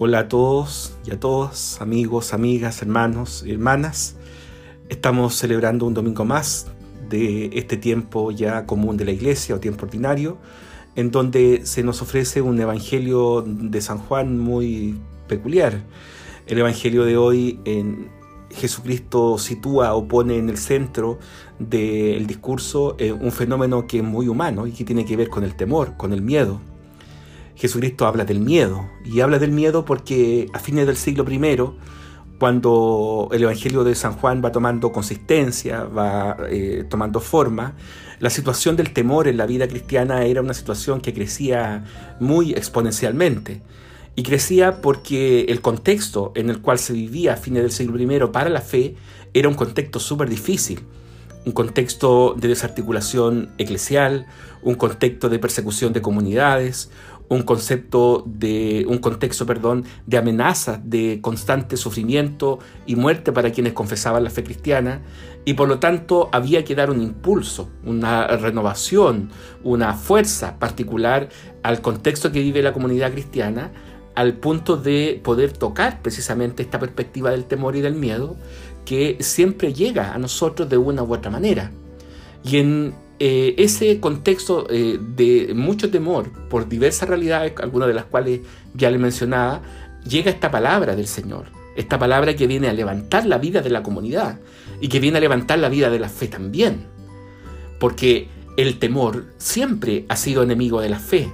Hola a todos y a todas, amigos, amigas, hermanos y hermanas. Estamos celebrando un domingo más de este tiempo ya común de la iglesia o tiempo ordinario, en donde se nos ofrece un evangelio de San Juan muy peculiar. El evangelio de hoy en Jesucristo sitúa o pone en el centro del discurso eh, un fenómeno que es muy humano y que tiene que ver con el temor, con el miedo. Jesucristo habla del miedo, y habla del miedo porque a fines del siglo I, cuando el Evangelio de San Juan va tomando consistencia, va eh, tomando forma, la situación del temor en la vida cristiana era una situación que crecía muy exponencialmente. Y crecía porque el contexto en el cual se vivía a fines del siglo I para la fe era un contexto súper difícil un contexto de desarticulación eclesial, un contexto de persecución de comunidades, un concepto de un contexto, perdón, de amenaza, de constante sufrimiento y muerte para quienes confesaban la fe cristiana y por lo tanto había que dar un impulso, una renovación, una fuerza particular al contexto que vive la comunidad cristiana al punto de poder tocar precisamente esta perspectiva del temor y del miedo que siempre llega a nosotros de una u otra manera. Y en eh, ese contexto eh, de mucho temor por diversas realidades, algunas de las cuales ya le mencionaba, llega esta palabra del Señor, esta palabra que viene a levantar la vida de la comunidad y que viene a levantar la vida de la fe también. Porque el temor siempre ha sido enemigo de la fe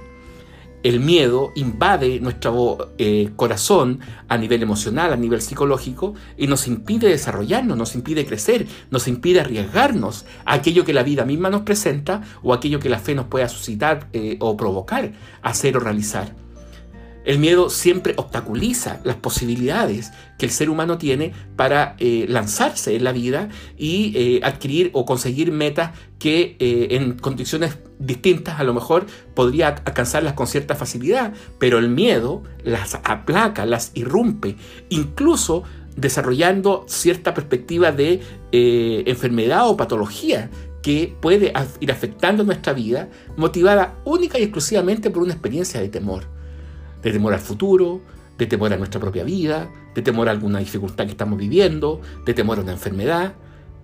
el miedo invade nuestro eh, corazón a nivel emocional, a nivel psicológico, y nos impide desarrollarnos, nos impide crecer, nos impide arriesgarnos a aquello que la vida misma nos presenta o aquello que la fe nos pueda suscitar eh, o provocar hacer o realizar. El miedo siempre obstaculiza las posibilidades que el ser humano tiene para eh, lanzarse en la vida y eh, adquirir o conseguir metas que eh, en condiciones distintas a lo mejor podría alcanzarlas con cierta facilidad, pero el miedo las aplaca, las irrumpe, incluso desarrollando cierta perspectiva de enfermedad o patología que puede ir afectando nuestra vida, motivada única y exclusivamente por una experiencia de temor de temor al futuro, de temor a nuestra propia vida, de temor a alguna dificultad que estamos viviendo, de temor a una enfermedad.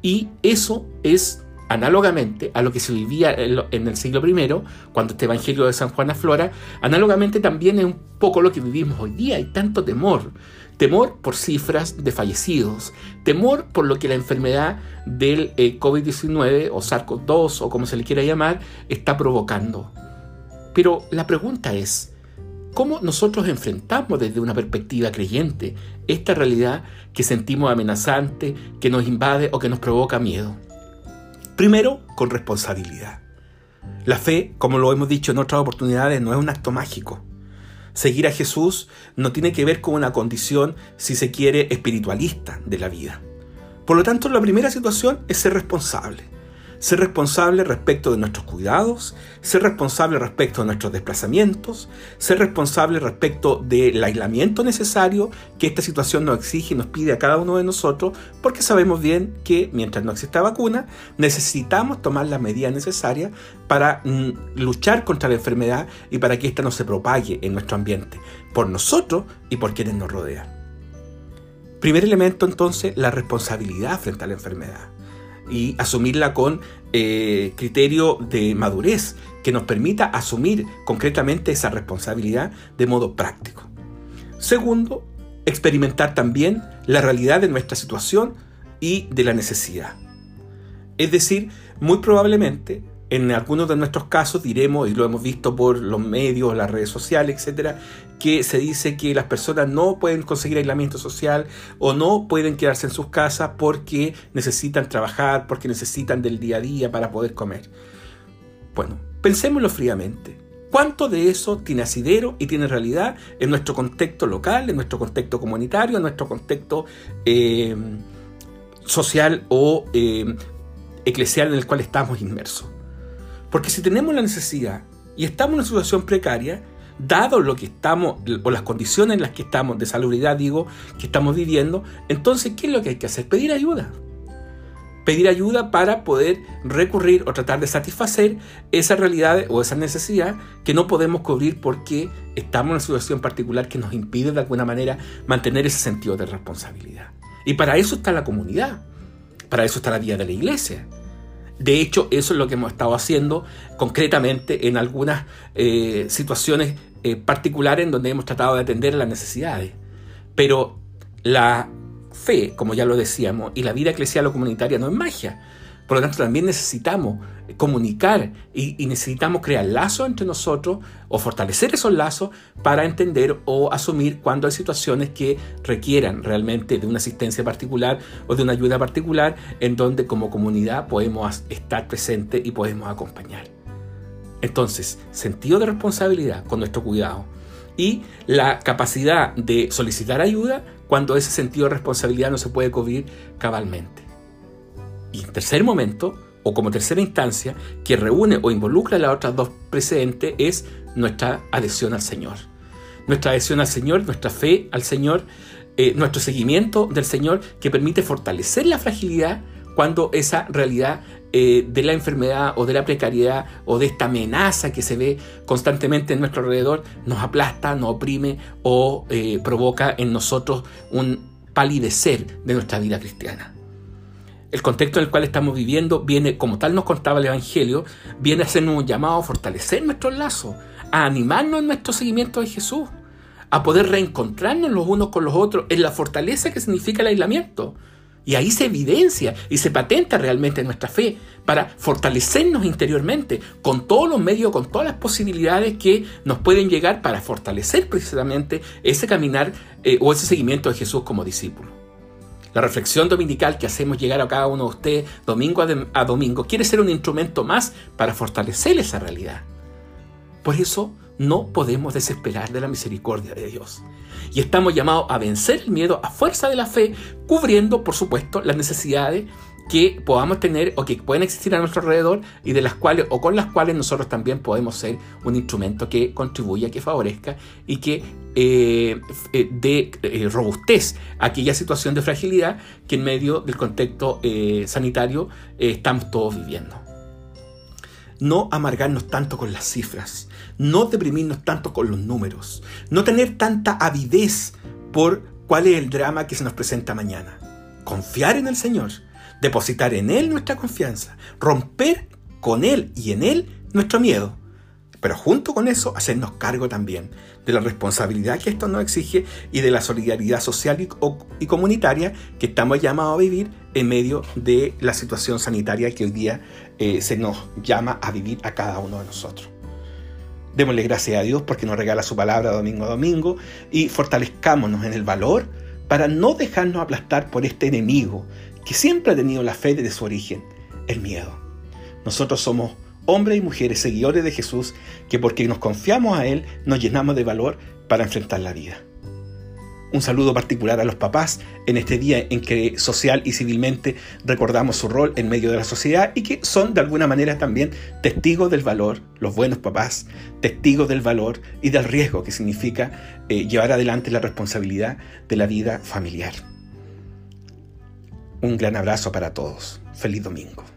Y eso es análogamente a lo que se vivía en el siglo I, cuando este Evangelio de San Juan aflora, análogamente también es un poco lo que vivimos hoy día. Hay tanto temor. Temor por cifras de fallecidos, temor por lo que la enfermedad del eh, COVID-19 o SARS-CoV-2 o como se le quiera llamar está provocando. Pero la pregunta es, ¿Cómo nosotros enfrentamos desde una perspectiva creyente esta realidad que sentimos amenazante, que nos invade o que nos provoca miedo? Primero, con responsabilidad. La fe, como lo hemos dicho en otras oportunidades, no es un acto mágico. Seguir a Jesús no tiene que ver con una condición, si se quiere, espiritualista de la vida. Por lo tanto, la primera situación es ser responsable ser responsable respecto de nuestros cuidados, ser responsable respecto de nuestros desplazamientos, ser responsable respecto del aislamiento necesario que esta situación nos exige y nos pide a cada uno de nosotros, porque sabemos bien que mientras no exista vacuna, necesitamos tomar las medidas necesarias para mm, luchar contra la enfermedad y para que ésta no se propague en nuestro ambiente, por nosotros y por quienes nos rodean. Primer elemento entonces, la responsabilidad frente a la enfermedad y asumirla con eh, criterio de madurez que nos permita asumir concretamente esa responsabilidad de modo práctico. Segundo, experimentar también la realidad de nuestra situación y de la necesidad. Es decir, muy probablemente en algunos de nuestros casos diremos, y lo hemos visto por los medios, las redes sociales, etcétera, que se dice que las personas no pueden conseguir aislamiento social o no pueden quedarse en sus casas porque necesitan trabajar, porque necesitan del día a día para poder comer. Bueno, pensémoslo fríamente. ¿Cuánto de eso tiene asidero y tiene realidad en nuestro contexto local, en nuestro contexto comunitario, en nuestro contexto eh, social o eh, eclesial en el cual estamos inmersos? Porque si tenemos la necesidad y estamos en una situación precaria, dado lo que estamos, o las condiciones en las que estamos, de salubridad digo, que estamos viviendo, entonces, ¿qué es lo que hay que hacer? Pedir ayuda. pedir ayuda para poder recurrir o tratar de satisfacer esa realidad o esa necesidad que no podemos cubrir porque estamos en una situación particular que nos impide de alguna manera mantener ese sentido de responsabilidad. Y para eso está la comunidad, para eso está la vida de la iglesia. De hecho, eso es lo que hemos estado haciendo concretamente en algunas eh, situaciones eh, particulares en donde hemos tratado de atender las necesidades. Pero la fe, como ya lo decíamos, y la vida eclesial o comunitaria no es magia. Por lo tanto, también necesitamos comunicar y, necesitamos crear lazos entre nosotros o fortalecer esos lazos para entender o asumir cuando hay situaciones que requieran realmente de una asistencia particular o de una ayuda particular en donde como comunidad podemos estar presentes y podemos acompañar. Entonces, sentido de responsabilidad con nuestro cuidado y la capacidad de solicitar ayuda cuando ese sentido de responsabilidad no se puede cubrir cabalmente. Y en tercer momento, o como tercera instancia, que reúne o involucra a las otras dos precedentes, es nuestra adhesión al Señor. Nuestra adhesión al Señor, nuestra fe al Señor, eh, nuestro seguimiento del Señor, que permite fortalecer la fragilidad cuando esa realidad eh, de la enfermedad o de la precariedad o de esta amenaza que se ve constantemente en nuestro alrededor nos aplasta, nos oprime o eh, provoca en nosotros un palidecer de nuestra vida cristiana. El contexto en el cual estamos viviendo viene, como tal nos contaba el Evangelio, viene a hacernos un llamado a fortalecer nuestros lazos, a animarnos en nuestro seguimiento de Jesús, a poder reencontrarnos los unos con los otros en la fortaleza que significa el aislamiento. Y ahí se evidencia y se patenta realmente nuestra fe para fortalecernos interiormente con todos los medios, con todas las posibilidades que nos pueden llegar para fortalecer precisamente ese caminar eh, o ese seguimiento de Jesús como discípulo. La reflexión dominical que hacemos llegar a cada uno de ustedes domingo a domingo quiere ser un instrumento más para fortalecer esa realidad. Por eso no podemos desesperar de la misericordia de Dios. Y estamos llamados a vencer el miedo a fuerza de la fe, cubriendo, por supuesto, las necesidades que podamos tener o que pueden existir a nuestro alrededor y de las cuales o con las cuales nosotros también podemos ser un instrumento que contribuya, que favorezca y que eh, eh, dé eh, robustez a aquella situación de fragilidad que en medio del contexto sanitario estamos todos viviendo no amargarnos tanto con las cifras, no deprimirnos tanto con los números, no tener tanta avidez por cuál es el drama que se nos presenta mañana. Confiar en el Señor, depositar en Él nuestra confianza, romper con Él y en Él nuestro miedo pero junto con eso, hacernos cargo también de la responsabilidad que esto nos exige y de la solidaridad social y, comunitaria que estamos llamados a vivir en medio de la situación sanitaria que hoy día eh, se nos llama a vivir a cada uno de nosotros. Démosle gracias a Dios porque nos regala su palabra domingo a domingo y fortalezcámonos en el valor para no dejarnos aplastar por este enemigo que siempre ha tenido la fe desde su origen, el miedo. Nosotros somos hombres y mujeres seguidores de Jesús, que porque nos confiamos a Él nos llenamos de valor para enfrentar la vida. Un saludo particular a los papás en este día en que social y civilmente recordamos su rol en medio de la sociedad y que son de alguna manera también testigos del valor, los buenos papás, testigos del valor y del riesgo que significa eh, llevar adelante la responsabilidad de la vida familiar. Un gran abrazo para todos. Feliz domingo.